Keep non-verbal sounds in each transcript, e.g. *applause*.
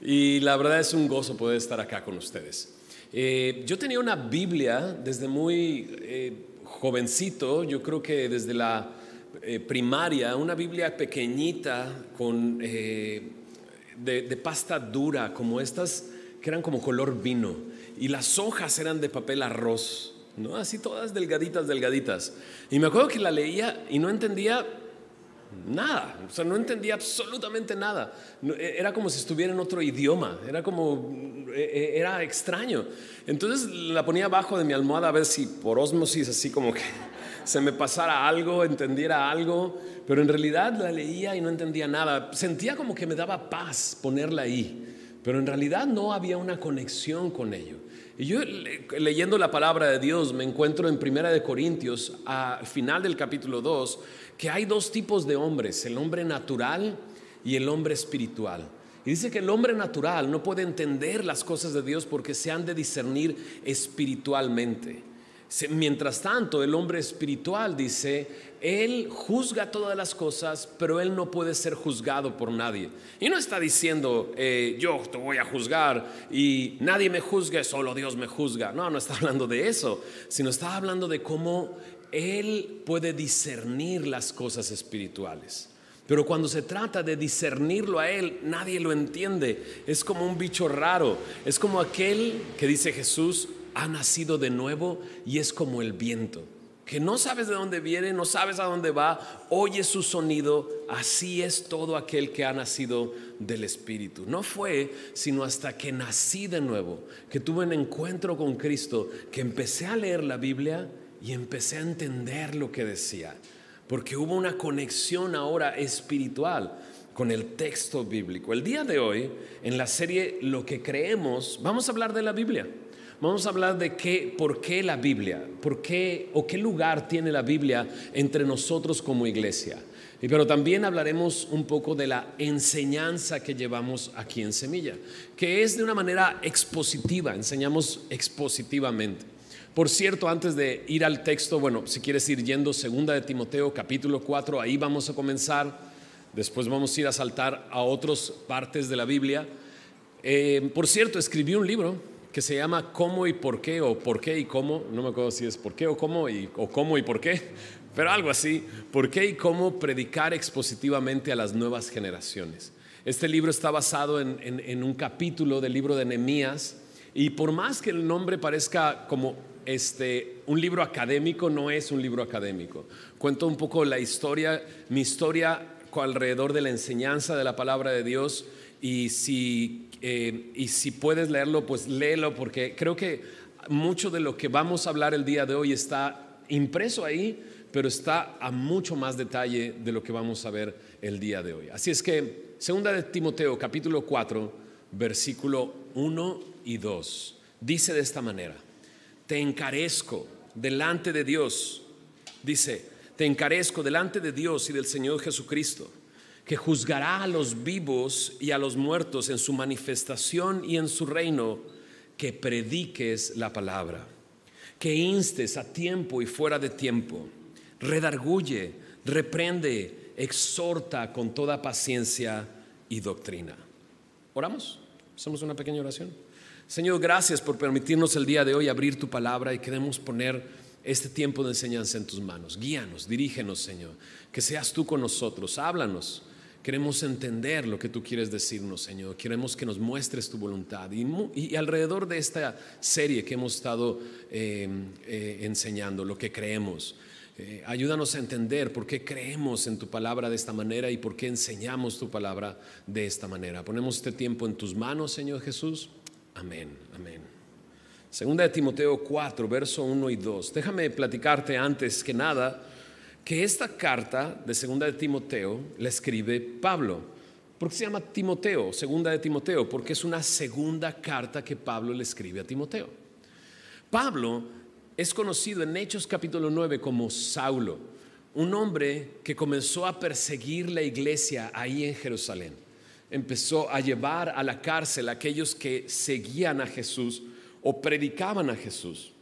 y la verdad es un gozo poder estar acá con ustedes. Eh, yo tenía una Biblia desde muy eh, jovencito, yo creo que desde la eh, primaria, una Biblia pequeñita con, de, de pasta dura, como estas que eran como color vino, y las hojas eran de papel arroz. ¿no? Así todas delgaditas, delgaditas. Y me acuerdo que la leía y no entendía nada, o sea, no entendía absolutamente nada. E, era como si estuviera en otro idioma, era como, e, e, era extraño. Entonces la ponía abajo de mi almohada a ver si por osmosis así como que *laughs* se me pasara algo, entendiera algo, pero en realidad la leía y no entendía nada. Sentía como que me daba paz ponerla ahí, pero en realidad no había una conexión con ello. Y yo leyendo la palabra de Dios me encuentro en Primera de Corintios, al final del capítulo 2, que hay dos tipos de hombres, el hombre natural y el hombre espiritual. Y dice que el hombre natural no puede entender las cosas de Dios porque se han de discernir espiritualmente. Mientras tanto, el hombre espiritual dice, él juzga todas las cosas, pero él no puede ser juzgado por nadie. Y no está diciendo, eh, yo te voy a juzgar y nadie me juzgue, solo Dios me juzga. No, no está hablando de eso, sino está hablando de cómo él puede discernir las cosas espirituales. Pero cuando se trata de discernirlo a Él, nadie lo entiende. Es como un bicho raro. Es como aquel que dice Jesús, ha nacido de nuevo y es como el viento, que no sabes de dónde viene, no sabes a dónde va, oye su sonido, así es todo aquel que ha nacido del Espíritu. No fue sino hasta que nací de nuevo, que tuve un encuentro con Cristo, que empecé a leer la Biblia y empecé a entender lo que decía, porque hubo una conexión ahora espiritual con el texto bíblico. El día de hoy, en la serie Lo que creemos, vamos a hablar de la Biblia. Vamos a hablar de qué, por qué la Biblia, por qué o qué lugar tiene la Biblia entre nosotros como iglesia. Y pero también hablaremos un poco de la enseñanza que llevamos aquí en Semilla, que es de una manera expositiva, enseñamos expositivamente. Por cierto, antes de ir al texto, bueno, si quieres ir yendo, segunda de Timoteo, capítulo 4, ahí vamos a comenzar. Después vamos a ir a saltar a otras partes de la Biblia. Eh, por cierto, escribí un libro que se llama Cómo y por qué, o por qué y cómo, no me acuerdo si es por qué o cómo, y, o cómo y por qué, pero algo así, por qué y cómo predicar expositivamente a las nuevas generaciones. Este libro está basado en, un capítulo del libro de Nehemías, y por más que el nombre parezca como este, un libro académico, no es un libro académico. Cuento un poco la historia, mi historia alrededor de la enseñanza de la palabra de Dios y si, eh, y si puedes leerlo, pues léelo, porque creo que mucho de lo que vamos a hablar el día de hoy está impreso ahí, pero está a mucho más detalle de lo que vamos a ver el día de hoy. Así es que, segunda de Timoteo, capítulo 4, versículo 1 y 2, dice de esta manera, te encarezco delante de Dios, dice, te encarezco delante de Dios y del Señor Jesucristo que juzgará a los vivos y a los muertos en su manifestación y en su reino, que prediques la palabra, que instes a tiempo y fuera de tiempo, redarguye, reprende, exhorta con toda paciencia y doctrina. Oramos, hacemos una pequeña oración. Señor, gracias por permitirnos el día de hoy abrir tu palabra y queremos poner este tiempo de enseñanza en tus manos. Guíanos, dirígenos, Señor. Que seas tú con nosotros, háblanos Queremos entender lo que tú quieres decirnos, Señor. Queremos que nos muestres tu voluntad. Y, alrededor de esta serie que hemos estado eh, eh, enseñando, lo que creemos, eh, ayúdanos a entender por qué creemos en tu palabra de esta manera y por qué enseñamos tu palabra de esta manera. Ponemos este tiempo en tus manos, Señor Jesús. Amén, amén. Segunda de Timoteo 4, verso 1 y 2. Déjame platicarte antes que nada que esta carta de segunda de Timoteo la escribe Pablo. ¿Por qué se llama Timoteo, segunda de Timoteo? Porque es una segunda carta que Pablo le escribe a Timoteo. Pablo es conocido en Hechos capítulo 9 como Saulo, un hombre que comenzó a perseguir la iglesia ahí en Jerusalén. Empezó a llevar a la cárcel a aquellos que seguían a Jesús o predicaban a Jesús.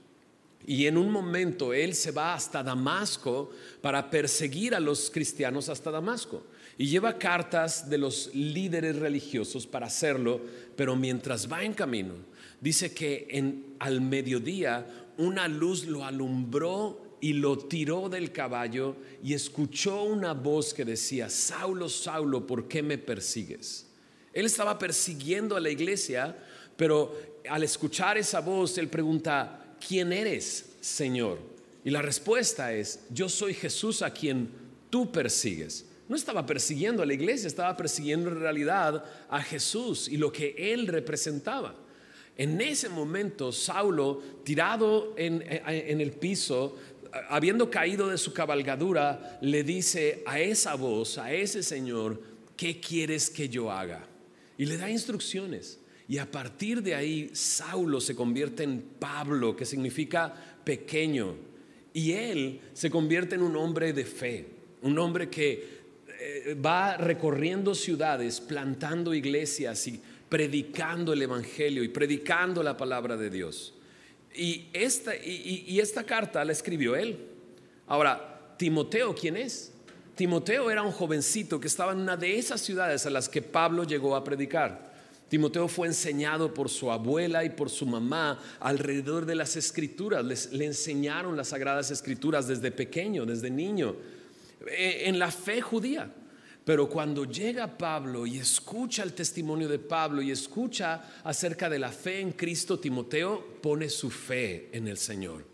Y en un momento él se va hasta Damasco para perseguir a los cristianos hasta Damasco. y lleva cartas de los líderes religiosos para hacerlo, pero mientras va en camino, dice que en, al mediodía una luz lo alumbró y lo tiró del caballo y escuchó una voz que decía, Saulo, Saulo, ¿por qué me persigues? Él estaba persiguiendo a la iglesia, pero al escuchar esa voz, él pregunta, ¿quién eres, Señor? Y la respuesta es, yo soy Jesús a quien tú persigues. No estaba persiguiendo a la iglesia, estaba persiguiendo en realidad a Jesús y lo que él representaba. En ese momento, Saulo, tirado en, el piso, habiendo caído de su cabalgadura, le dice a esa voz, a ese Señor, ¿qué quieres que yo haga? Y le da instrucciones. Y a partir de ahí, Saulo se convierte en Pablo, que significa pequeño. Y él se convierte en un hombre de fe, un hombre que eh, va recorriendo ciudades, plantando iglesias y predicando el Evangelio y predicando la palabra de Dios. Y esta, y esta carta la escribió él. Ahora, Timoteo, ¿quién es? Timoteo era un jovencito que estaba en una de esas ciudades a las que Pablo llegó a predicar. Timoteo fue enseñado por su abuela y por su mamá alrededor de las escrituras. Les, le enseñaron las sagradas escrituras desde pequeño, desde niño, e, en la fe judía. Pero cuando llega Pablo y escucha el testimonio de Pablo y escucha acerca de la fe en Cristo, Timoteo pone su fe en el Señor.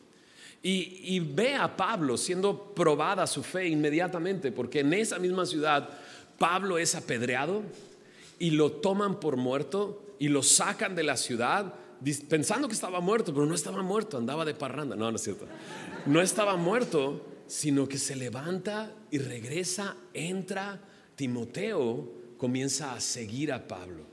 Y, ve a Pablo siendo probada su fe inmediatamente, porque en esa misma ciudad Pablo es apedreado y lo toman por muerto y lo sacan de la ciudad pensando que estaba muerto, pero no estaba muerto, andaba de parranda. No, no es cierto. No estaba muerto, sino que se levanta y regresa, entra. Timoteo comienza a seguir a Pablo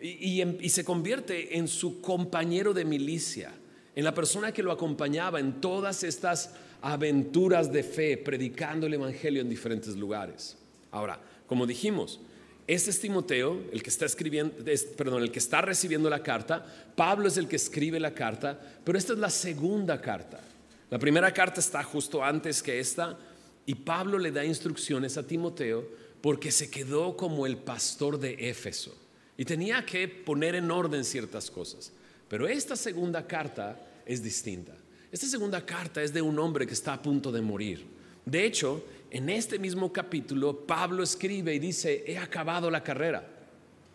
y, y se convierte en su compañero de milicia en la persona que lo acompañaba en todas estas aventuras de fe, predicando el Evangelio en diferentes lugares. Ahora, como dijimos, este es Timoteo, el que está escribiendo, perdón, el que está recibiendo la carta. Pablo es el que escribe la carta, pero esta es la segunda carta. La primera carta está justo antes que esta y Pablo le da instrucciones a Timoteo porque se quedó como el pastor de Éfeso y tenía que poner en orden ciertas cosas. Pero esta segunda carta es distinta. Esta segunda carta es de un hombre que está a punto de morir. De hecho, en este mismo capítulo, Pablo escribe y dice, he acabado la carrera,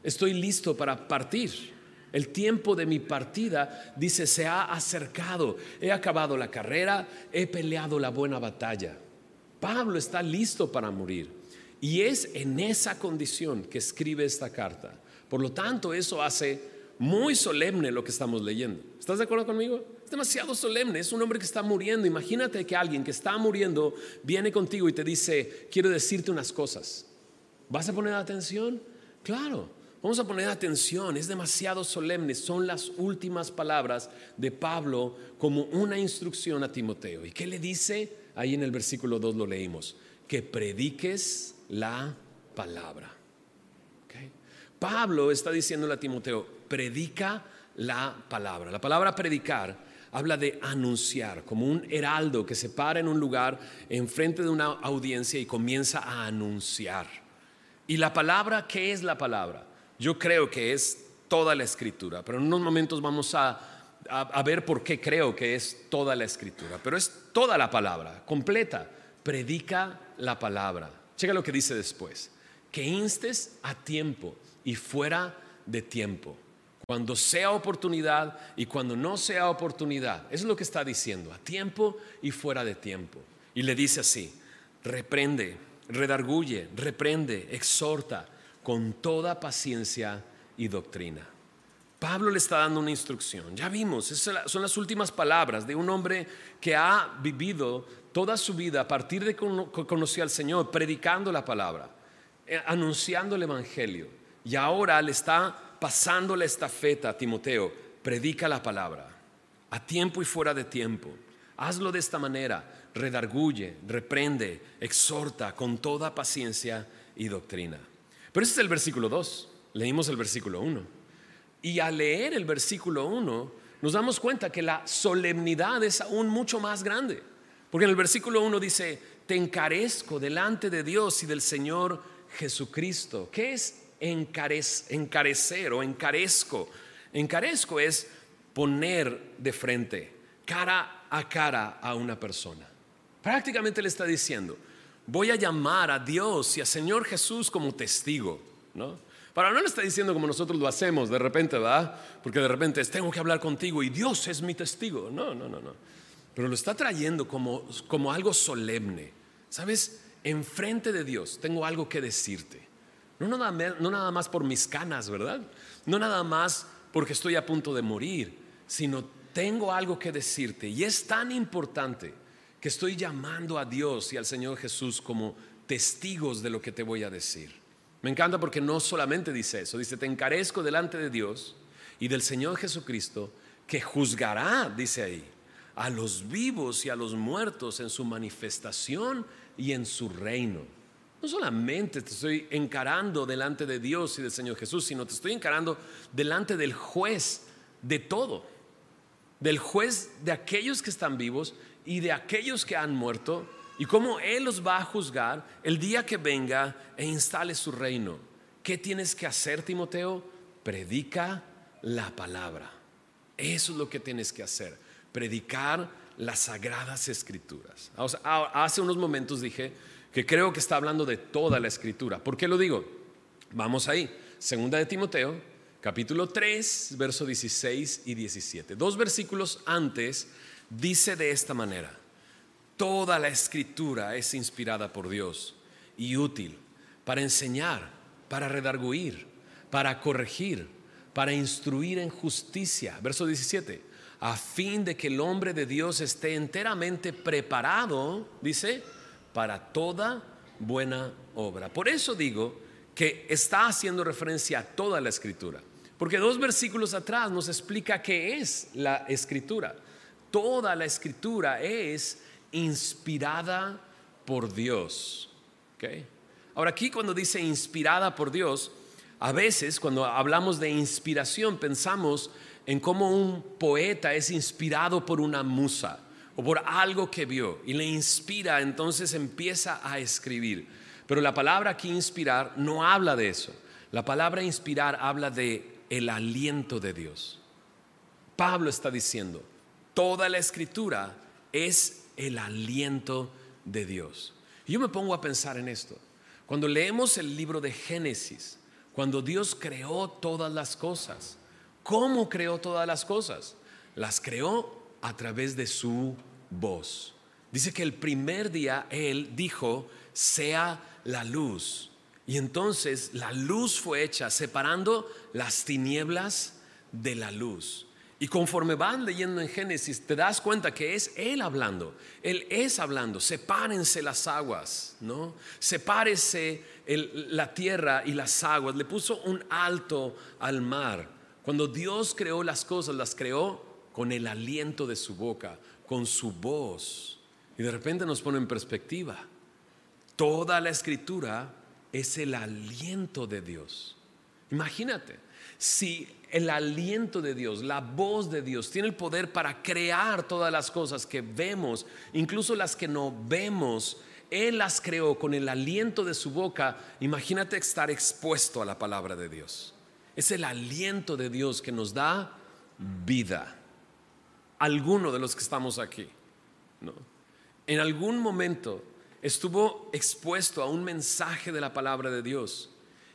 estoy listo para partir. El tiempo de mi partida, dice, se ha acercado. He acabado la carrera, he peleado la buena batalla. Pablo está listo para morir. Y es en esa condición que escribe esta carta. Por lo tanto, eso hace muy solemne lo que estamos leyendo. ¿Estás de acuerdo conmigo? Es demasiado solemne, es un hombre que está muriendo. Imagínate que alguien que está muriendo viene contigo y te dice, quiero decirte unas cosas. ¿Vas a poner atención? Claro, vamos a poner atención, es demasiado solemne. Son las últimas palabras de Pablo como una instrucción a Timoteo. ¿Y qué le dice? Ahí en el versículo 2 lo leímos, que prediques la palabra. Pablo está diciéndole a Timoteo, predica la palabra. La palabra predicar habla de anunciar, como un heraldo que se para en un lugar enfrente de una audiencia y comienza a anunciar. ¿Y la palabra qué es la palabra? Yo creo que es toda la escritura, pero en unos momentos vamos a, a, ver por qué creo que es toda la escritura, pero es toda la palabra, completa. Predica la palabra. Checa lo que dice después. Que instes a tiempo y fuera de tiempo cuando sea oportunidad y cuando no sea oportunidad. Eso es lo que está diciendo, a tiempo y fuera de tiempo. Y le dice así, reprende, redarguye, reprende, exhorta con toda paciencia y doctrina. Pablo le está dando una instrucción. Ya vimos, son las últimas palabras de un hombre que ha vivido toda su vida a partir de que conoció al Señor, predicando la palabra, eh, anunciando el Evangelio. Y ahora le está pasando la estafeta a Timoteo, predica la palabra, a tiempo y fuera de tiempo. Hazlo de esta manera, redarguye, reprende, exhorta con toda paciencia y doctrina. Pero ese es el versículo 2, leímos el versículo 1. Y al leer el versículo 1, nos damos cuenta que la solemnidad es aún mucho más grande. Porque en el versículo 1 dice, te encarezco delante de Dios y del Señor Jesucristo. ¿Qué es encarecer o encarezco? Encarezco es poner de frente, cara a cara a una persona. Prácticamente le está diciendo, voy a llamar a Dios y a Señor Jesús como testigo, ¿no? Para no le está diciendo como nosotros lo hacemos de repente, ¿va? Porque de repente es, tengo que hablar contigo y Dios es mi testigo. No, no, no, no. Pero lo está trayendo como, como algo solemne. ¿Sabes? Enfrente de Dios tengo algo que decirte. No nada, no nada más por mis canas, ¿verdad? No nada más porque estoy a punto de morir, sino tengo algo que decirte. Y es tan importante que estoy llamando a Dios y al Señor Jesús como testigos de lo que te voy a decir. Me encanta porque no solamente dice eso, dice, te encarezco delante de Dios y del Señor Jesucristo, que juzgará, dice ahí, a los vivos y a los muertos en su manifestación y en su reino. No solamente te estoy encarando delante de Dios y del Señor Jesús, sino te estoy encarando delante del juez de todo, del juez de aquellos que están vivos y de aquellos que han muerto y cómo Él los va a juzgar el día que venga e instale su reino. ¿Qué tienes que hacer, Timoteo? Predica la palabra. Eso es lo que tienes que hacer. Predicar las sagradas escrituras. Hace unos momentos dije que creo que está hablando de toda la escritura. ¿Por qué lo digo? Vamos ahí. Segunda de Timoteo, capítulo 3, verso 16 y 17. Dos versículos antes dice de esta manera. Toda la escritura es inspirada por Dios y útil para enseñar, para redarguir, para corregir, para instruir en justicia. Verso 17, a fin de que el hombre de Dios esté enteramente preparado, dice, para toda buena obra. Por eso digo que está haciendo referencia a toda la escritura. Porque dos versículos atrás nos explica qué es la escritura. Toda la escritura es inspirada por Dios. Ahora aquí cuando dice inspirada por Dios, a veces cuando hablamos de inspiración pensamos en cómo un poeta es inspirado por una musa o por algo que vio y le inspira, entonces empieza a escribir. Pero la palabra aquí inspirar no habla de eso. La palabra inspirar habla de el aliento de Dios. Pablo está diciendo, toda la escritura es el aliento de Dios. Y yo me pongo a pensar en esto. Cuando leemos el libro de Génesis, cuando Dios creó todas las cosas, ¿cómo creó todas las cosas? Las creó a través de su voz. Dice que el primer día Él dijo, sea la luz. Y entonces la luz fue hecha separando las tinieblas de la luz. Y conforme van leyendo en Génesis, te das cuenta que es Él hablando. Él es hablando. Sepárense las aguas, ¿no? Sepárese la tierra y las aguas. Le puso un alto al mar. Cuando Dios creó las cosas, las creó con el aliento de su boca, con su voz. Y de repente nos pone en perspectiva. Toda la escritura es el aliento de Dios. Imagínate, si el aliento de Dios, la voz de Dios, tiene el poder para crear todas las cosas que vemos, incluso las que no vemos. Él las creó con el aliento de su boca. Imagínate estar expuesto a la palabra de Dios. Es el aliento de Dios que nos da vida. Alguno de los que estamos aquí, ¿no? En algún momento estuvo expuesto a un mensaje de la palabra de Dios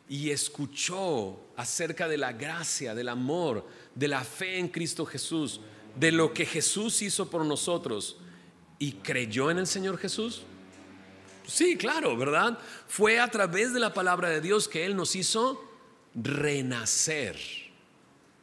y escuchó acerca de la gracia, del amor, de la fe en Cristo Jesús, de lo que Jesús hizo por nosotros y creyó en el Señor Jesús? Sí, claro, ¿verdad? Fue a través de la palabra de Dios que Él nos hizo renacer.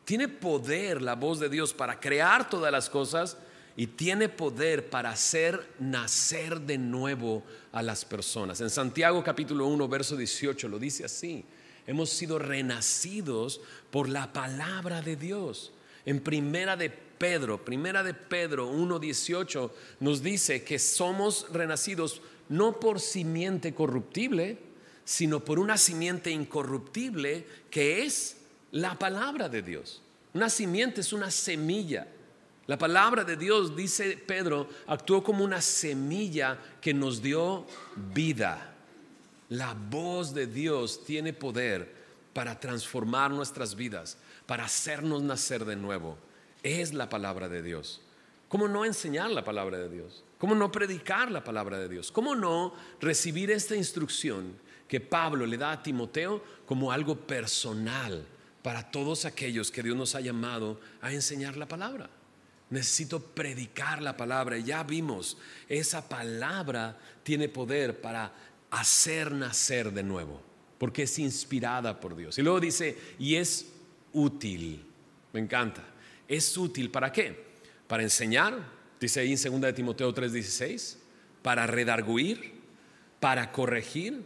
Tiene poder la voz de Dios para crear todas las cosas y tiene poder para hacer nacer de nuevo a las personas. En Santiago capítulo 1, verso 18 lo dice así hemos sido renacidos por la palabra de Dios. En primera de Pedro, primera de Pedro 1.18 nos dice que somos renacidos no por simiente corruptible, sino por una simiente incorruptible que es la palabra de Dios. Una simiente es una semilla. La palabra de Dios, dice Pedro, actuó como una semilla que nos dio vida. La voz de Dios tiene poder para transformar nuestras vidas, para hacernos nacer de nuevo. Es la palabra de Dios. ¿Cómo no enseñar la palabra de Dios? ¿Cómo no predicar la palabra de Dios? ¿Cómo no recibir esta instrucción que Pablo le da a Timoteo como algo personal para todos aquellos que Dios nos ha llamado a enseñar la palabra? Necesito predicar la palabra. Ya vimos, esa palabra tiene poder para hacer nacer de nuevo, porque es inspirada por Dios. Y luego dice, y es útil. Me encanta. ¿Es útil para qué? Para enseñar, dice ahí en 2 de Timoteo 3:16, para redarguir, para corregir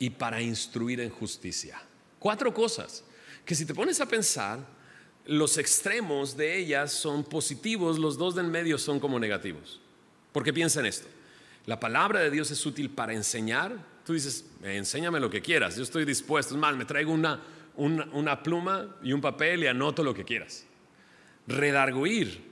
y para instruir en justicia. Cuatro cosas que si te pones a pensar, los extremos de ellas son positivos, los dos del medio son como negativos. Porque piensa en esto. La palabra de Dios es útil para enseñar. Tú dices, enséñame lo que quieras, yo estoy dispuesto. Es más, me traigo una, una, pluma y un papel y anoto lo que quieras. Redarguir.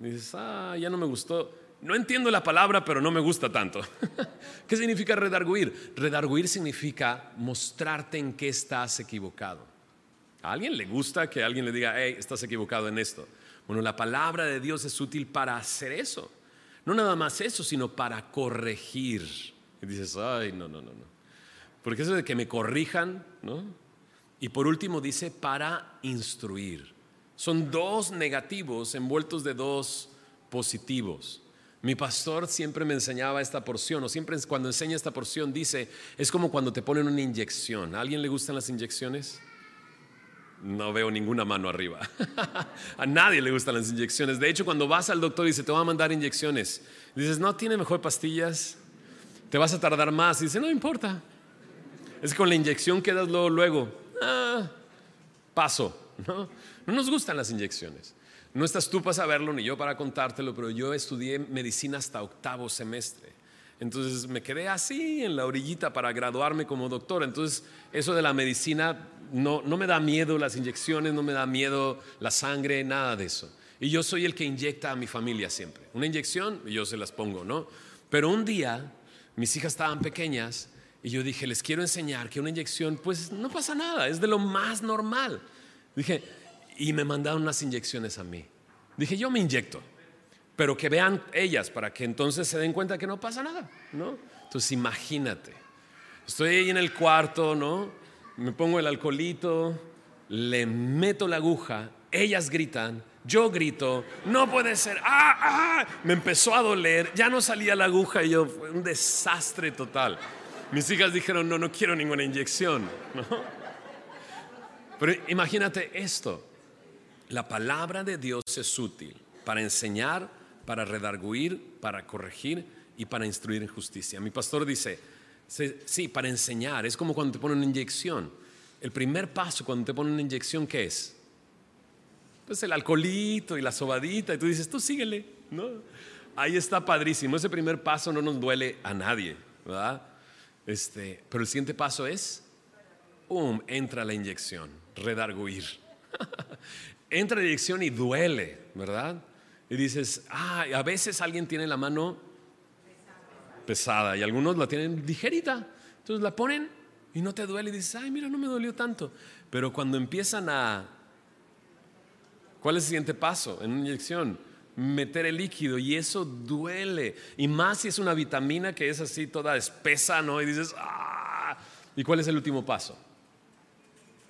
Dices, ah, ya no me gustó. No entiendo la palabra, pero no me gusta tanto. *laughs* ¿Qué significa redarguir? Redarguir significa mostrarte en qué estás equivocado. ¿A alguien le gusta que alguien le diga, hey, estás equivocado en esto? Bueno, la palabra de Dios es útil para hacer eso. No nada más eso, sino para corregir. Y dices, ay, no, no, no, no. Porque eso de que me corrijan, ¿no? Y por último dice para instruir. Son dos negativos envueltos de dos positivos. Mi pastor siempre me enseñaba esta porción, o siempre cuando enseña esta porción dice, es como cuando te ponen una inyección. ¿A alguien le gustan las inyecciones? No veo ninguna mano arriba. *laughs* a nadie le gustan las inyecciones. De hecho, cuando vas al doctor y dice, te va a mandar inyecciones, dices, no, tiene mejor pastillas, te vas a tardar más. Y dice, no importa. Es con la inyección quedas luego, luego. Ah, paso. no nos gustan las inyecciones. No estás tú para saberlo ni yo para contártelo, pero yo estudié medicina hasta octavo semestre. Entonces me quedé así en la orillita para graduarme como doctor. Entonces eso de la medicina no, no me da miedo las inyecciones, no me da miedo la sangre, nada de eso. Y yo soy el que inyecta a mi familia siempre. Una inyección, yo se las pongo, ¿no? Pero un día mis hijas estaban pequeñas y yo dije, les quiero enseñar que una inyección, pues no pasa nada, es de lo más normal. Dije, y me mandaron unas inyecciones a mí. Dije, yo me inyecto, pero que vean ellas para que entonces se den cuenta que no pasa nada, ¿no? Entonces imagínate, estoy ahí en el cuarto, ¿no? Me pongo el alcoholito, le meto la aguja, ellas gritan, yo grito, no puede ser, ¡ah, ah! Me empezó a doler, ya no salía la aguja y yo, fue un desastre total. Mis hijas dijeron, no, no quiero ninguna inyección. Pero imagínate esto, la palabra de Dios es útil para enseñar, para redarguir, para corregir y para instruir en justicia. Mi pastor dice, sí, para enseñar, es como cuando te ponen una inyección. El primer paso cuando te ponen una inyección, ¿qué es? Pues el alcoholito y la sobadita, y tú dices, tú síguele, ¿no? Ahí está padrísimo. Ese primer paso no nos duele a nadie, ¿verdad? Este, pero el siguiente paso es, ¡um! Entra la inyección, redarguir. *laughs* entra la inyección y duele, ¿verdad? Y dices, ah, a veces alguien tiene la mano pesada y algunos la tienen ligerita. Entonces la ponen y no te duele y dices, ay, mira, no me dolió tanto. Pero cuando empiezan a... ¿Cuál es el siguiente paso en una inyección? meter el líquido y eso duele. Y más si es una vitamina que es así toda espesa, ¿no? Y dices, ¡ah! ¿Y cuál es el último paso?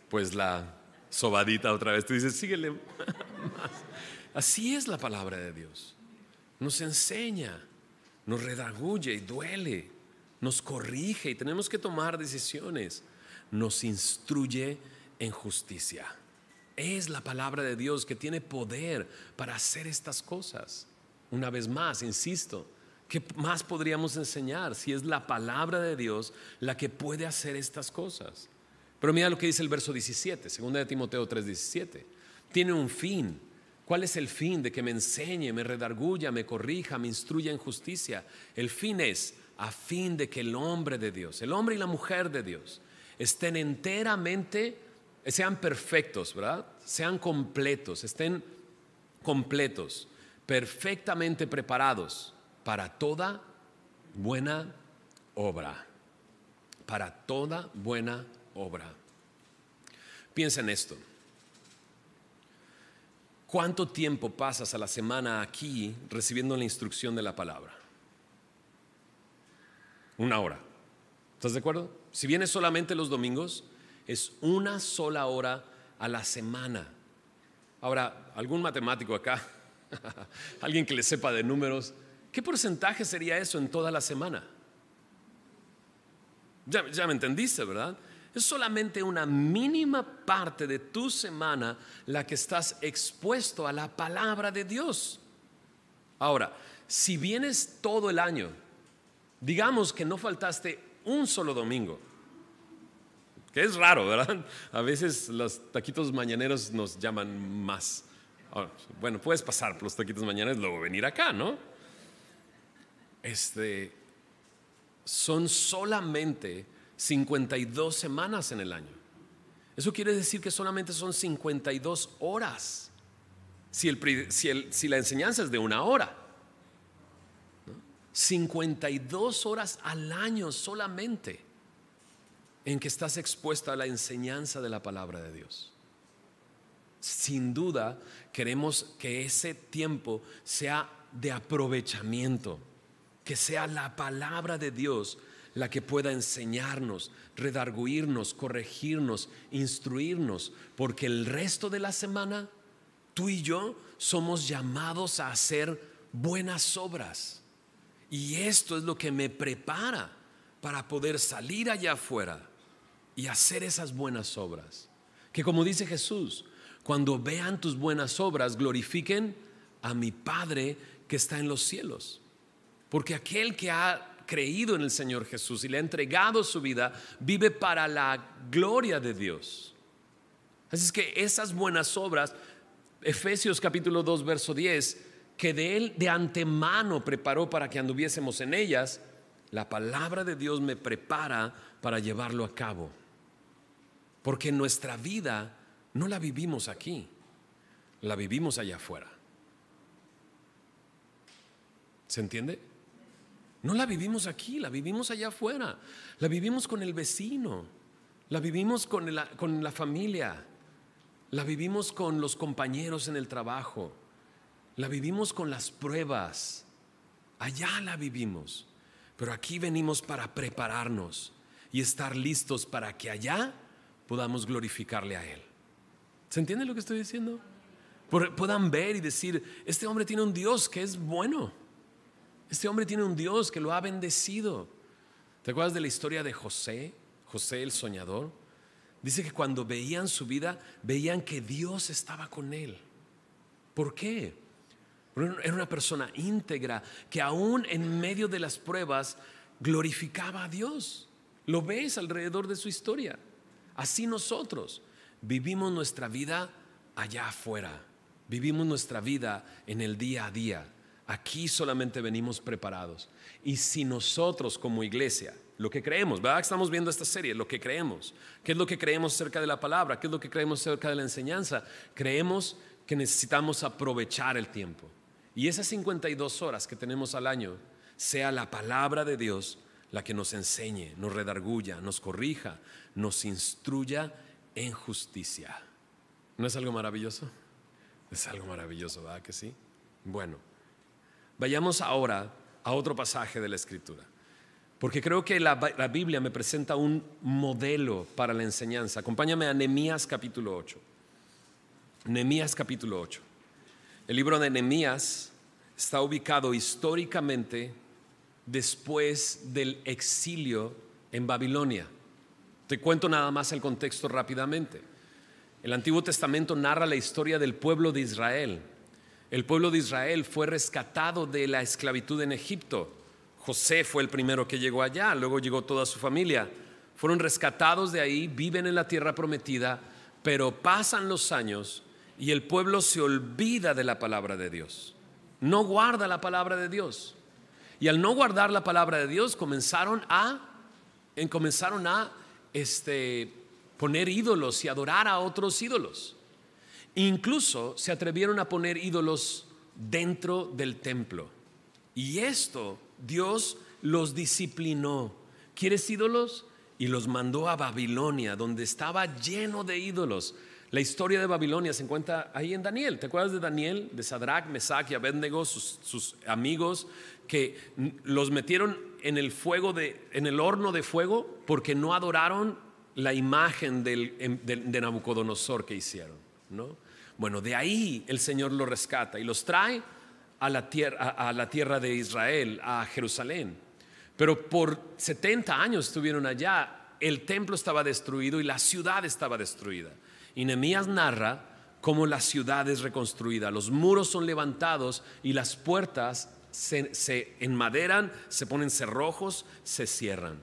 Pues la sobadita otra vez. Tú dices, síguele Así es la palabra de Dios. Nos enseña, nos redagulle y duele, nos corrige y tenemos que tomar decisiones. Nos instruye en justicia. Es la palabra de Dios que tiene poder para hacer estas cosas. Una vez más, insisto, ¿qué más podríamos enseñar si es la palabra de Dios la que puede hacer estas cosas? Pero mira lo que dice el verso 17, segunda de Timoteo 3:17. Tiene un fin. ¿Cuál es el fin de que me enseñe, me redarguya, me corrija, me instruya en justicia? El fin es a fin de que el hombre de Dios, el hombre y la mujer de Dios, estén enteramente sean perfectos, ¿verdad? Sean completos, estén completos, perfectamente preparados para toda buena obra. para toda buena obra. Piensa en esto. ¿Cuánto tiempo pasas a la semana aquí recibiendo la instrucción de la palabra? Una hora. ¿Estás de acuerdo? Si vienes solamente los domingos, es una sola hora a la semana. Ahora, algún matemático acá, *laughs* alguien que le sepa de números, ¿qué porcentaje sería eso en toda la semana? Ya, ya me entendiste, ¿verdad? Es solamente una mínima parte de tu semana la que estás expuesto a la palabra de Dios. Ahora, si vienes todo el año, digamos que no faltaste un solo domingo, que es raro, ¿verdad? *laughs* A veces los taquitos mañaneros nos llaman más. Bueno, puedes pasar por los taquitos mañaneros, luego venir acá, ¿no? Este, son solamente 52 semanas en el año. Eso quiere decir que solamente son 52 horas. Si, si, la enseñanza es de una hora. 52 horas al año solamente en que estás expuesta a la enseñanza de la palabra de Dios. Sin duda queremos que ese tiempo sea de aprovechamiento, que sea la palabra de Dios la que pueda enseñarnos, redarguirnos, corregirnos, instruirnos, porque el resto de la semana tú y yo somos llamados a hacer buenas obras. Y esto es lo que me prepara para poder salir allá afuera y hacer esas buenas obras. Que como dice Jesús, cuando vean tus buenas obras, glorifiquen a mi Padre que está en los cielos. Porque aquel que ha creído en el Señor Jesús y le ha entregado su vida, vive para la gloria de Dios. Así es que esas buenas obras, Efesios capítulo 2, verso 10, que de Él de antemano preparó para que anduviésemos en ellas, la palabra de Dios me prepara para llevarlo a cabo. Porque nuestra vida no la vivimos aquí, la vivimos allá afuera. ¿Se entiende? No la vivimos aquí, la vivimos allá afuera. La vivimos con el vecino, la vivimos con la, con la familia, la vivimos con los compañeros en el trabajo, la vivimos con las pruebas. Allá la vivimos. Pero aquí venimos para prepararnos y estar listos para que allá podamos glorificarle a Él. ¿Se entiende lo que estoy diciendo? Puedan ver y decir, este hombre tiene un Dios que es bueno. Este hombre tiene un Dios que lo ha bendecido. ¿Te acuerdas de la historia de José? José el soñador. Dice que cuando veían su vida, veían que Dios estaba con él. ¿Por qué? Era una persona íntegra que aún en medio de las pruebas glorificaba a Dios. Lo ves alrededor de su historia. Así nosotros vivimos nuestra vida allá afuera. Vivimos nuestra vida en el día a día. Aquí solamente venimos preparados. Y si nosotros como iglesia, lo que creemos, ¿verdad? Estamos viendo esta serie, lo que creemos. ¿Qué es lo que creemos acerca de la palabra? ¿Qué es lo que creemos acerca de la enseñanza? Creemos que necesitamos aprovechar el tiempo. Y esas 52 horas que tenemos al año, sea la palabra de Dios la que nos enseñe, nos redarguya, nos corrija, nos instruya en justicia. ¿No es algo maravilloso? Es algo maravilloso, ¿verdad que sí? Bueno, Vayamos ahora a otro pasaje de la Escritura, porque creo que la, Biblia me presenta un modelo para la enseñanza. Acompáñame a Nehemías capítulo 8. Nehemías capítulo 8. El libro de Nehemías está ubicado históricamente después del exilio en Babilonia. Te cuento nada más el contexto rápidamente. El Antiguo Testamento narra la historia del pueblo de Israel el pueblo de Israel fue rescatado de la esclavitud en Egipto. José fue el primero que llegó allá, luego llegó toda su familia. Fueron rescatados de ahí, viven en la tierra prometida, pero pasan los años y el pueblo se olvida de la palabra de Dios. No guarda la palabra de Dios. Y al no guardar la palabra de Dios, comenzaron a, comenzaron a este, poner ídolos y adorar a otros ídolos. Incluso se atrevieron a poner ídolos dentro del templo. Y esto Dios los disciplinó. ¿Quieres ídolos? y los mandó a Babilonia, donde estaba lleno de ídolos. La historia de Babilonia se encuentra ahí en Daniel. ¿Te acuerdas de Daniel, de Sadrach, Mesach y Abednego, sus, amigos que los metieron en el fuego de, en el horno de fuego porque no adoraron la imagen de, de, Nabucodonosor que hicieron, ¿no? Bueno, de ahí el Señor los rescata y los trae a la tierra, a, la tierra de Israel, a Jerusalén. Pero por 70 años estuvieron allá, el templo estaba destruido y la ciudad estaba destruida. Y Nehemías narra cómo la ciudad es reconstruida, los muros son levantados y las puertas se, se enmaderan, se ponen cerrojos, se cierran.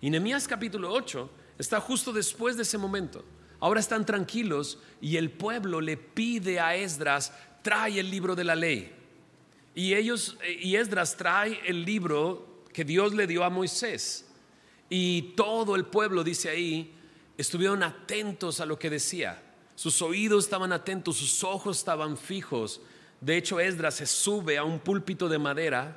Y Nehemías capítulo 8 está justo después de ese momento. Ahora están tranquilos y el pueblo le pide a Esdras, trae el libro de la ley. Y ellos y Esdras trae el libro que Dios le dio a Moisés. Y todo el pueblo, dice ahí, estuvieron atentos a lo que decía. Sus oídos estaban atentos, sus ojos estaban fijos. De hecho, Esdras se sube a un púlpito de madera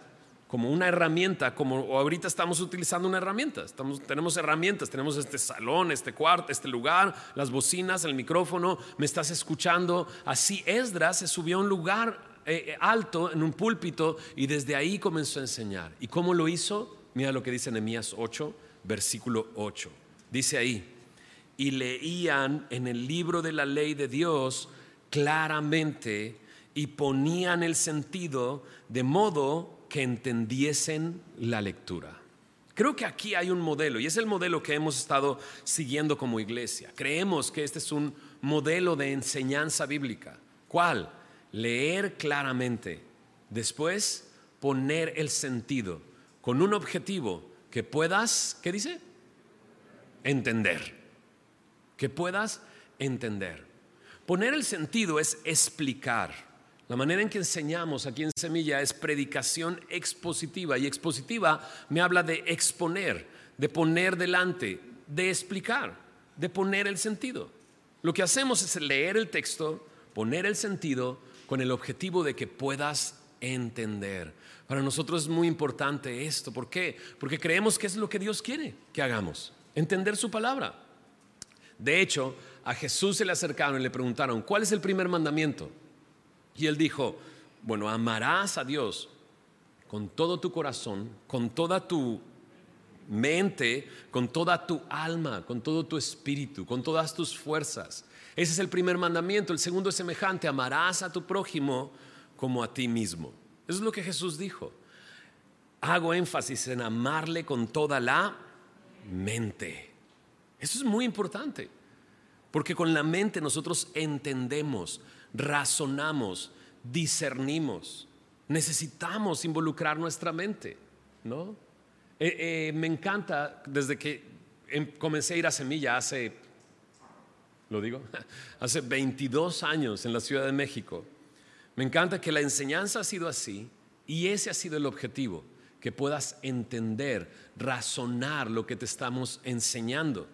como una herramienta, como ahorita estamos utilizando una herramienta. Estamos, tenemos herramientas, tenemos este salón, este cuarto, este lugar, las bocinas, el micrófono, me estás escuchando. Así Esdras se subió a un lugar eh, alto en un púlpito y desde ahí comenzó a enseñar. ¿Y cómo lo hizo? Mira lo que dice Nehemías 8, versículo 8. Dice ahí, y leían en el libro de la ley de Dios claramente y ponían el sentido de modo que entendiesen la lectura. Creo que aquí hay un modelo y es el modelo que hemos estado siguiendo como iglesia. Creemos que este es un modelo de enseñanza bíblica. ¿Cuál? leer claramente, después poner el sentido con un objetivo que puedas, ¿qué dice? Entender. Que puedas entender. Poner el sentido es explicar. La manera en que enseñamos aquí en Semilla es predicación expositiva y expositiva me habla de exponer, de poner delante, de explicar, de poner el sentido. Lo que hacemos es leer el texto, poner el sentido, con el objetivo de que puedas entender. Para nosotros es muy importante esto. ¿Por qué? Porque creemos que es lo que Dios quiere que hagamos, entender su palabra. De hecho, a Jesús se le acercaron y le preguntaron, ¿cuál es el primer mandamiento? Y él dijo, bueno, amarás a Dios con todo tu corazón, con toda tu mente, con toda tu alma, con todo tu espíritu, con todas tus fuerzas. Ese es el primer mandamiento. El segundo es semejante, amarás a tu prójimo como a ti mismo. Eso es lo que Jesús dijo. Hago énfasis en amarle con toda la mente. Eso es muy importante, porque con la mente nosotros entendemos, razonamos, discernimos. Necesitamos involucrar nuestra mente, ¿no? Eh, eh, me encanta desde que em, comencé a ir a Semilla hace lo digo, *laughs* hace 22 años en la Ciudad de México. Me encanta que la enseñanza ha sido así y ese ha sido el objetivo, que puedas entender, razonar lo que te estamos enseñando.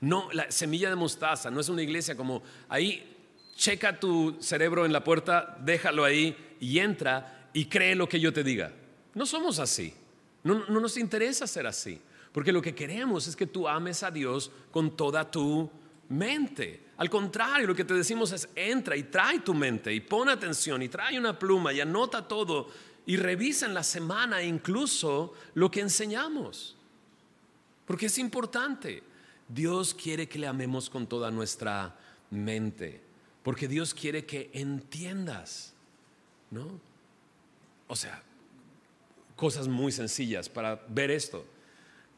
No, la semilla de mostaza no es una iglesia como ahí, checa tu cerebro en la puerta, déjalo ahí y entra y cree lo que yo te diga. No somos así, no, no nos interesa ser así, porque lo que queremos es que tú ames a Dios con toda tu mente. Al contrario, lo que te decimos es entra y trae tu mente y pon atención y trae una pluma y anota todo y revisa en la semana incluso lo que enseñamos. Porque es importante. Dios quiere que le amemos con toda nuestra mente. Porque Dios quiere que entiendas. ¿No? O sea, cosas muy sencillas para ver esto.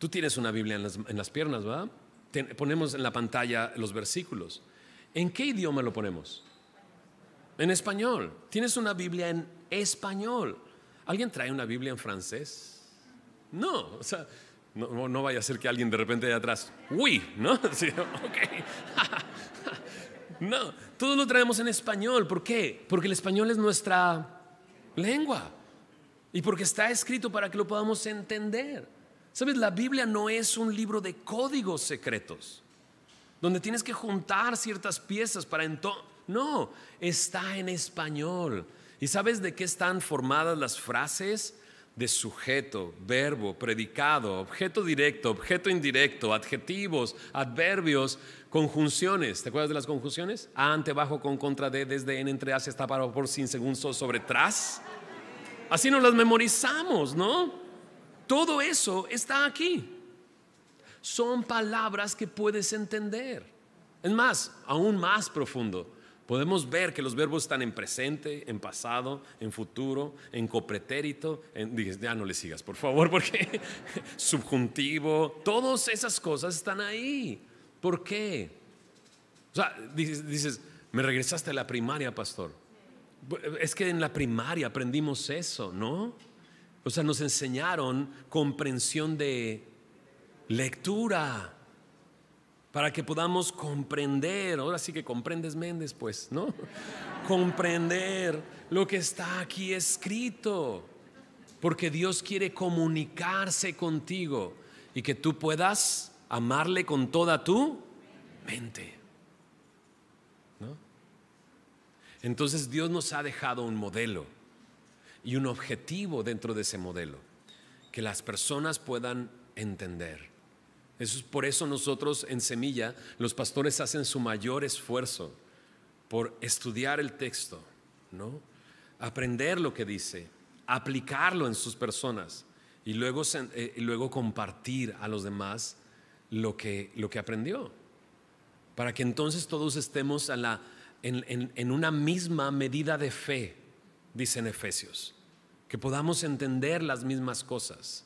Tú tienes una Biblia en las, en las piernas, ¿verdad? ponemos en la pantalla los versículos. ¿En qué idioma lo ponemos? En español. Tienes una Biblia en español. ¿Alguien trae una Biblia en francés? No, o sea, no, vaya a ser que alguien de repente de atrás, uy, ¿no? *laughs* Sí, ok. *laughs* no, todo lo traemos en español. ¿Por qué? Porque el español es nuestra lengua y porque está escrito para que lo podamos entender. Sabes, la Biblia no es un libro de códigos secretos, donde tienes que juntar ciertas piezas para entonces... No, está en español. ¿Y sabes de qué están formadas las frases? de sujeto, verbo, predicado, objeto directo, objeto indirecto, adjetivos, adverbios, conjunciones. ¿Te acuerdas de las conjunciones? A, ante, bajo, con, contra, de, desde, en, entre, hacia, hasta, para, por, sin, según, sobre, tras. Así nos las memorizamos, ¿no? Todo eso está aquí. Son palabras que puedes entender. Es más, aún más profundo podemos ver que los verbos están en presente, en pasado, en futuro, en copretérito, en, ya no le sigas, por favor, *laughs* porque subjuntivo, todas esas cosas están ahí. ¿Por qué? O sea, dices, me regresaste a la primaria, pastor. Es que en la primaria aprendimos eso, ¿no? O sea, nos enseñaron comprensión de lectura para que podamos comprender, ahora sí que comprendes Méndez, pues, ¿no? *laughs* comprender lo que está aquí escrito, porque Dios quiere comunicarse contigo y que tú puedas amarle con toda tu mente. ¿no? Entonces Dios nos ha dejado un modelo y un objetivo dentro de ese modelo, que las personas puedan entender. Eso es por eso nosotros en Semilla, los pastores hacen su mayor esfuerzo por estudiar el texto, ¿no? Aprender lo que dice, aplicarlo en sus personas y luego, eh, luego compartir a los demás lo que, lo que aprendió. Para que entonces todos estemos en, en, en una misma medida de fe, dicen Efesios, que podamos entender las mismas cosas.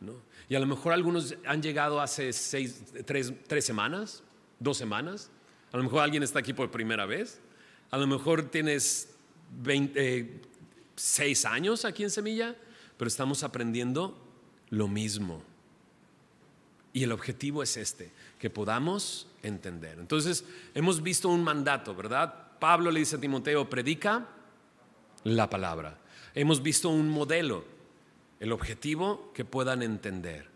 ¿no? Y a lo mejor algunos han llegado hace seis, tres, semanas, dos semanas. A lo mejor alguien está aquí por primera vez. A lo mejor tienes eh, seis años aquí en Semilla, pero estamos aprendiendo lo mismo. Y el objetivo es este, que podamos entender. Entonces, hemos visto un mandato, ¿verdad? Pablo le dice a Timoteo, predica la palabra. Hemos visto un modelo, el objetivo que puedan entender.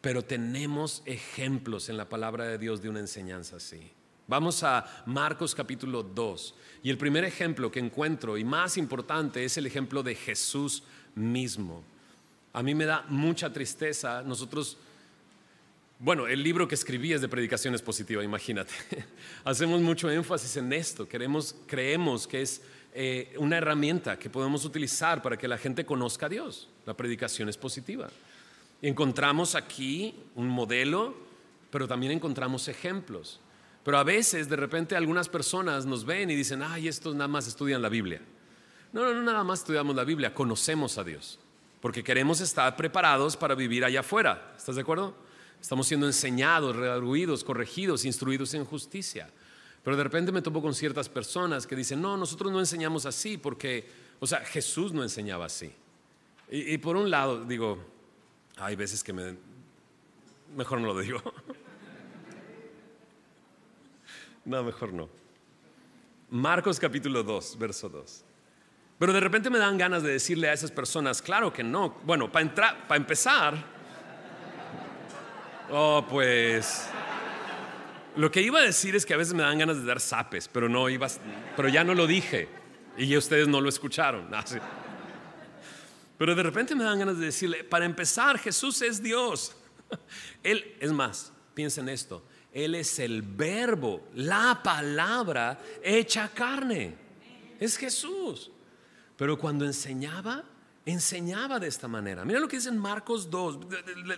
Pero tenemos ejemplos en la palabra de Dios de una enseñanza así. Vamos a Marcos capítulo 2. Y el primer ejemplo que encuentro y más importante es el ejemplo de Jesús mismo. A mí me da mucha tristeza. Nosotros, bueno, el libro que escribí es de predicaciones positivas, imagínate. *laughs* Hacemos mucho énfasis en esto. Queremos, creemos que es eh, una herramienta que podemos utilizar para que la gente conozca a Dios. La predicación es positiva. Encontramos aquí un modelo, pero también encontramos ejemplos. Pero a veces, de repente, algunas personas nos ven y dicen, ay, estos nada más estudian la Biblia. No, no, no, nada más estudiamos la Biblia, conocemos a Dios, porque queremos estar preparados para vivir allá afuera. ¿Estás de acuerdo? Estamos siendo enseñados, redarguidos, corregidos, instruidos en justicia. Pero de repente me topo con ciertas personas que dicen, no, nosotros no enseñamos así porque, o sea, Jesús no enseñaba así. Y, por un lado, digo, hay veces que me... Mejor no lo digo. *laughs* No, mejor no. Marcos capítulo 2, verso 2. Pero de repente me dan ganas de decirle a esas personas, claro que no. Bueno, para para empezar, oh, pues lo que iba a decir es que a veces me dan ganas de dar zapes, pero no ibas, pero ya no lo dije y ustedes no lo escucharon. *laughs* Ah, pero de repente me dan ganas de decirle, para empezar, Jesús es Dios. *laughs* Él, es más, piensen esto, Él es el verbo, la palabra hecha carne. Es Jesús. Pero cuando enseñaba, enseñaba de esta manera. Mira lo que dice en Marcos 2,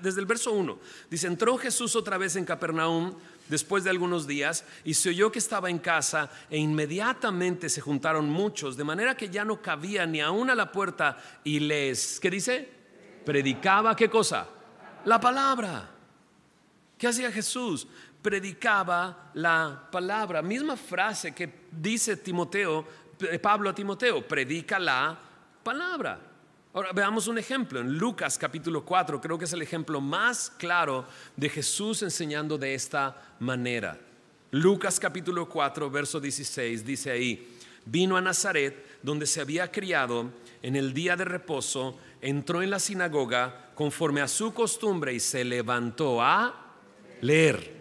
desde el verso 1. Dice, entró Jesús otra vez en Capernaum después de algunos días y se oyó que estaba en casa e inmediatamente se juntaron muchos, de manera que ya no cabía ni aún a la puerta y les, ¿qué dice? Predicaba qué cosa? La palabra. ¿Qué hacía Jesús? Predicaba la palabra. Misma frase que dice Timoteo, eh, Pablo a Timoteo, predica la palabra. Ahora veamos un ejemplo en Lucas capítulo 4, creo que es el ejemplo más claro de Jesús enseñando de esta manera. Lucas capítulo 4, verso 16 dice ahí, vino a Nazaret donde se había criado en el día de reposo, entró en la sinagoga conforme a su costumbre y se levantó a leer.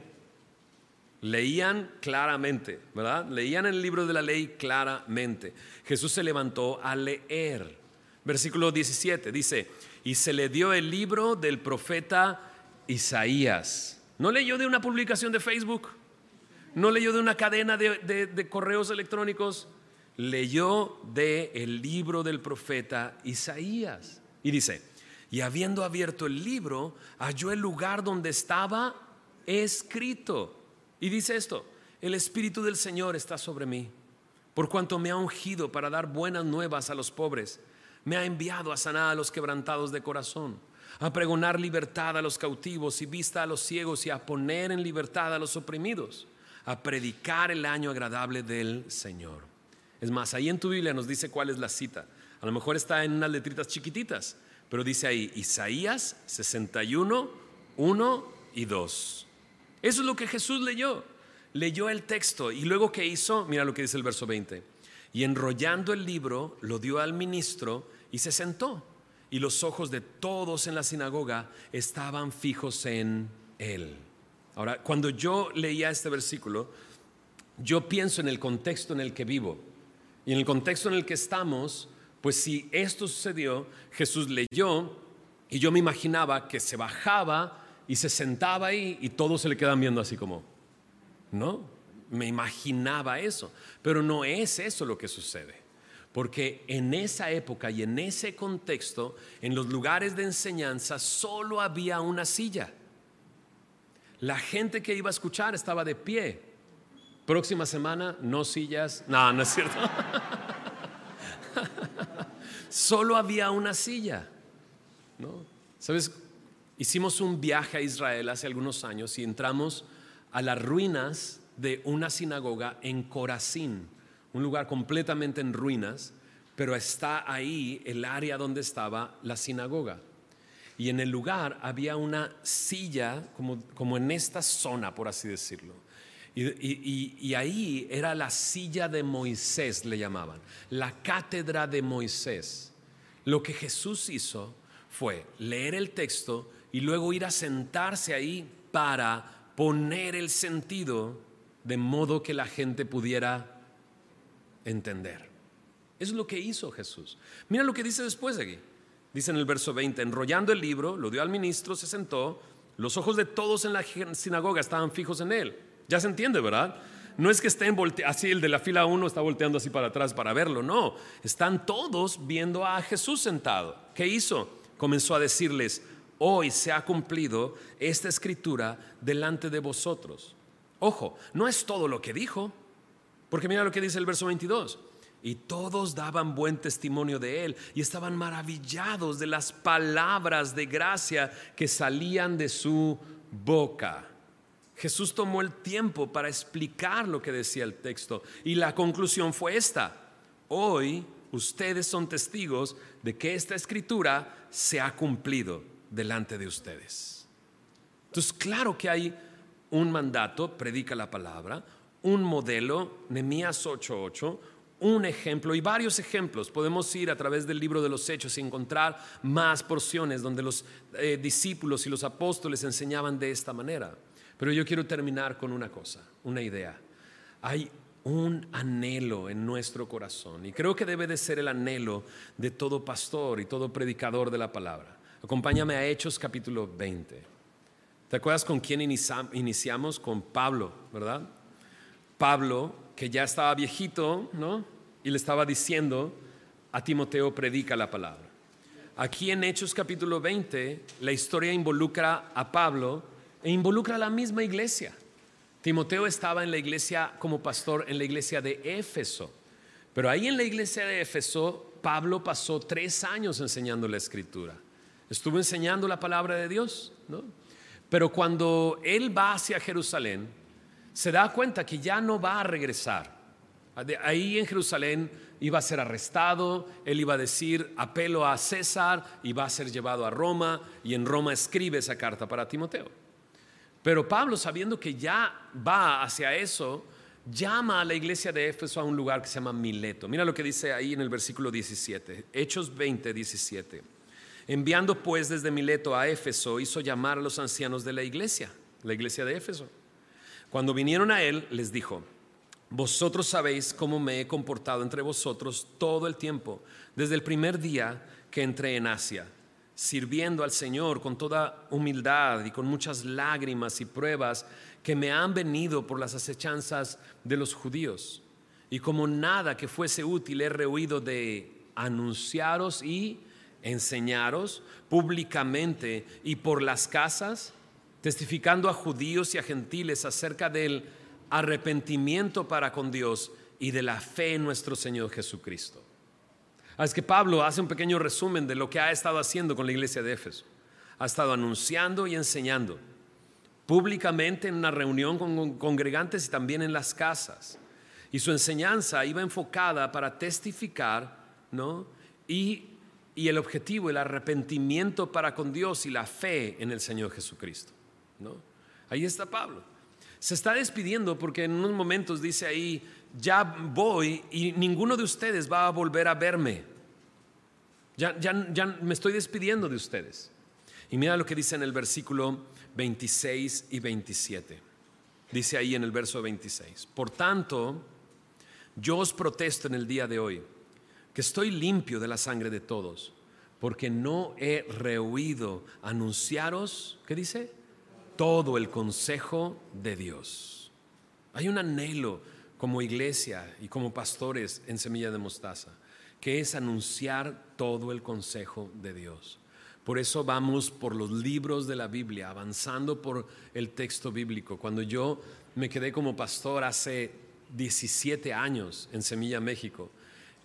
Leían claramente, ¿verdad? Leían el libro de la ley claramente. Jesús se levantó a leer. Versículo 17 dice, y se le dio el libro del profeta Isaías. ¿No leyó de una publicación de Facebook? ¿No leyó de una cadena de, correos electrónicos? Leyó de el libro del profeta Isaías. Y dice, y habiendo abierto el libro, halló el lugar donde estaba escrito. Y dice esto, el Espíritu del Señor está sobre mí, por cuanto me ha ungido para dar buenas nuevas a los pobres, me ha enviado a sanar a los quebrantados de corazón a pregonar libertad a los cautivos y vista a los ciegos y a poner en libertad a los oprimidos, a predicar el año agradable del Señor. Es más, ahí en tu Biblia nos dice cuál es la cita. A lo mejor está en unas letritas chiquititas, pero dice ahí Isaías 61, 1 y 2. Eso es lo que Jesús leyó. Leyó el texto y luego que hizo, mira lo que dice el verso 20. Y enrollando el libro, lo dio al ministro y se sentó y los ojos de todos en la sinagoga estaban fijos en él. Ahora, cuando yo leía este versículo, yo pienso en el contexto en el que vivo. Y en el contexto en el que estamos, pues si esto sucedió, Jesús leyó y yo me imaginaba que se bajaba y se sentaba ahí y todos se le quedan viendo así como, ¿no? Me imaginaba eso, pero no es eso lo que sucede. Porque en esa época y en ese contexto, en los lugares de enseñanza, solo había una silla. La gente que iba a escuchar estaba de pie. Próxima semana, no sillas. No, no es cierto. *laughs* solo había una silla. ¿no? ¿Sabes? Hicimos un viaje a Israel hace algunos años y entramos a las ruinas de una sinagoga en Corazín un lugar completamente en ruinas, pero está ahí el área donde estaba la sinagoga. Y en el lugar había una silla como, en esta zona, por así decirlo. Y, y, ahí era la silla de Moisés, le llamaban, la cátedra de Moisés. Lo que Jesús hizo fue leer el texto y luego ir a sentarse ahí para poner el sentido de modo que la gente pudiera entender. Es lo que hizo Jesús. Mira lo que dice después de aquí. Dice en el verso 20, enrollando el libro, lo dio al ministro, se sentó, los ojos de todos en la sinagoga estaban fijos en él. Ya se entiende, ¿verdad? No es que estén así, el de la fila 1 está volteando así para atrás para verlo, no. Están todos viendo a Jesús sentado. ¿Qué hizo? Comenzó a decirles, hoy se ha cumplido esta escritura delante de vosotros. Ojo, no es todo lo que dijo, porque mira lo que dice el verso 22. Y todos daban buen testimonio de él y estaban maravillados de las palabras de gracia que salían de su boca. Jesús tomó el tiempo para explicar lo que decía el texto y la conclusión fue esta. Hoy ustedes son testigos de que esta escritura se ha cumplido delante de ustedes. Entonces, claro que hay un mandato, predica la palabra, un modelo, Nehemías 8:8, un ejemplo y varios ejemplos. Podemos ir a través del libro de los Hechos y encontrar más porciones donde los eh, discípulos y los apóstoles enseñaban de esta manera. Pero yo quiero terminar con una cosa, una idea. Hay un anhelo en nuestro corazón y creo que debe de ser el anhelo de todo pastor y todo predicador de la palabra. Acompáñame a Hechos capítulo 20. ¿Te acuerdas con quién iniciamos? Con Pablo, ¿verdad? Pablo, que ya estaba viejito, ¿no? Y le estaba diciendo a Timoteo, predica la palabra. Aquí en Hechos capítulo 20, la historia involucra a Pablo e involucra a la misma iglesia. Timoteo estaba en la iglesia como pastor en la iglesia de Éfeso. Pero ahí en la iglesia de Éfeso, Pablo pasó tres años enseñando la escritura. Estuvo enseñando la palabra de Dios, ¿no? Pero cuando él va hacia Jerusalén, se da cuenta que ya no va a regresar. Ahí en Jerusalén iba a ser arrestado, él iba a decir apelo a César y va a ser llevado a Roma y en Roma escribe esa carta para Timoteo. Pero Pablo, sabiendo que ya va hacia eso, llama a la iglesia de Éfeso a un lugar que se llama Mileto. Mira lo que dice ahí en el versículo 17, Hechos 20, 17. Enviando pues desde Mileto a Éfeso, hizo llamar a los ancianos de la iglesia, la iglesia de Éfeso cuando vinieron a él, les dijo, vosotros sabéis cómo me he comportado entre vosotros todo el tiempo, desde el primer día que entré en Asia, sirviendo al Señor con toda humildad y con muchas lágrimas y pruebas que me han venido por las acechanzas de los judíos. Y como nada que fuese útil he rehuido de anunciaros y enseñaros públicamente y por las casas, testificando a judíos y a gentiles acerca del arrepentimiento para con Dios y de la fe en nuestro Señor Jesucristo. Ah, es que Pablo hace un pequeño resumen de lo que ha estado haciendo con la iglesia de Éfeso. Ha estado anunciando y enseñando públicamente en una reunión con congregantes y también en las casas. Y su enseñanza iba enfocada para testificar, ¿no? Y, y el objetivo, el arrepentimiento para con Dios y la fe en el Señor Jesucristo, Ahí está Pablo. Se está despidiendo porque en unos momentos dice ahí, ya voy y ninguno de ustedes va a volver a verme. Ya, ya, ya me estoy despidiendo de ustedes. Y mira lo que dice en el versículo 26 y 27. Dice ahí en el verso 26. Por tanto, yo os protesto en el día de hoy que estoy limpio de la sangre de todos, porque no he rehuido anunciaros, ¿qué dice? Todo el consejo de Dios. Hay un anhelo como iglesia y como pastores en Semilla de Mostaza, que es anunciar todo el consejo de Dios. Por eso vamos por los libros de la Biblia, avanzando por el texto bíblico. Cuando yo me quedé como pastor hace 17 años en Semilla México,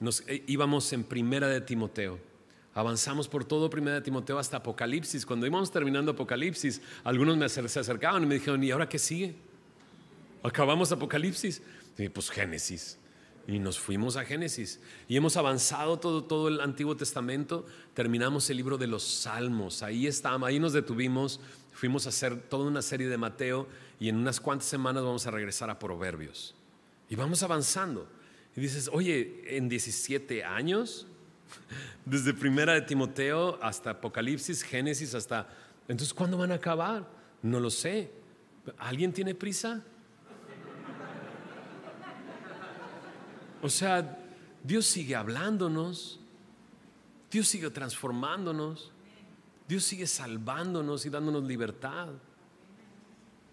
nos eh, íbamos en Primera de Timoteo. Avanzamos por todo Primera de Timoteo hasta Apocalipsis. Cuando íbamos terminando Apocalipsis, algunos me se acercaban y me dijeron, ¿y ahora qué sigue? Acabamos Apocalipsis. Y pues Génesis. Y nos fuimos a Génesis. Y hemos avanzado todo, todo el Antiguo Testamento. Terminamos el libro de los Salmos. Ahí estamos, ahí nos detuvimos. Fuimos a hacer toda una serie de Mateo. Y en unas cuantas semanas vamos a regresar a Proverbios. Y vamos avanzando. Y dices, oye, en 17 años, desde Primera de Timoteo hasta Apocalipsis, Génesis, hasta... Entonces, ¿cuándo van a acabar? No lo sé. ¿Alguien tiene prisa? O sea, Dios sigue hablándonos, Dios sigue transformándonos, Dios sigue salvándonos y dándonos libertad.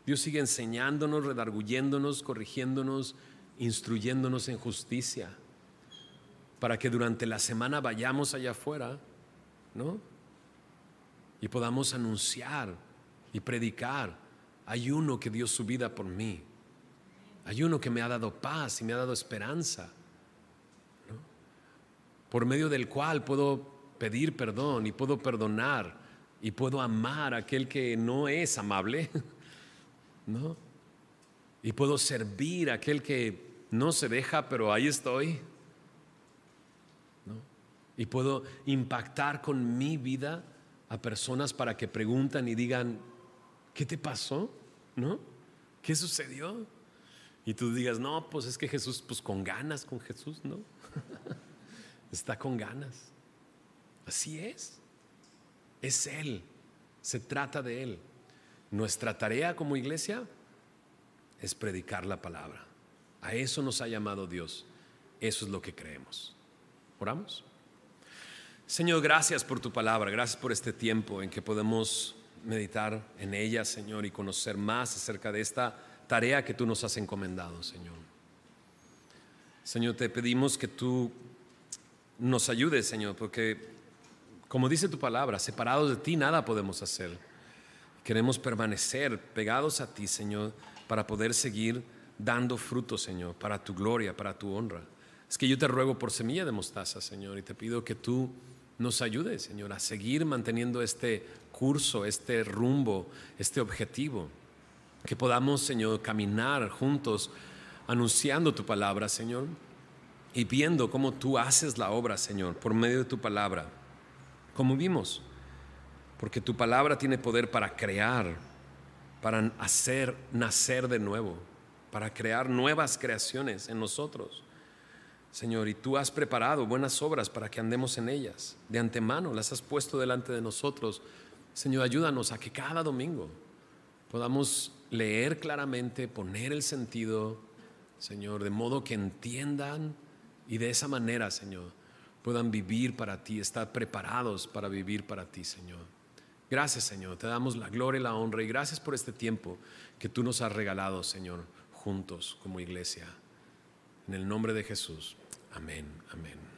Dios sigue enseñándonos, redarguyéndonos, corrigiéndonos, instruyéndonos en justicia, para que durante la semana vayamos allá afuera, ¿no? Y podamos anunciar y predicar, hay uno que dio su vida por mí. Hay uno que me ha dado paz y me ha dado esperanza, por medio del cual puedo pedir perdón y puedo perdonar y puedo amar a aquel que no es amable, *laughs* ¿no? Y puedo servir a aquel que no se deja, pero ahí estoy, ¿no? Y puedo impactar con mi vida a personas para que preguntan y digan, ¿qué te pasó? ¿No? ¿Qué sucedió? Y tú digas, no, pues es que Jesús, pues con ganas con Jesús, ¿no? *laughs* Está con ganas. Así es. Es Él. Se trata de Él. Nuestra tarea como iglesia es predicar la palabra. A eso nos ha llamado Dios. Eso es lo que creemos. ¿Oramos? Señor, gracias por tu palabra. Gracias por este tiempo en que podemos meditar en ella, Señor, y conocer más acerca de esta tarea que tú nos has encomendado, Señor. Señor, te pedimos que tú nos ayudes, Señor, porque como dice tu palabra, separados de ti nada podemos hacer. Queremos permanecer pegados a ti, Señor, para poder seguir dando fruto, Señor, para tu gloria, para tu honra. Es que yo te ruego por semilla de mostaza, Señor, y te pido que tú nos ayudes, Señor, a seguir manteniendo este curso, este rumbo, este objetivo. Que podamos, Señor, caminar juntos anunciando tu palabra, Señor, y viendo cómo tú haces la obra, Señor, por medio de tu palabra, como vimos, porque tu palabra tiene poder para crear, para hacer nacer de nuevo, para crear nuevas creaciones en nosotros. Señor, y tú has preparado buenas obras para que andemos en ellas. De antemano las has puesto delante de nosotros. Señor, ayúdanos a que cada domingo podamos leer claramente, poner el sentido, Señor, de modo que entiendan y de esa manera, Señor, puedan vivir para ti, estar preparados para vivir para ti, Señor. Gracias, Señor. Te damos la gloria y la honra y gracias por este tiempo que tú nos has regalado, Señor, juntos como iglesia. En el nombre de Jesús. Amén, amén.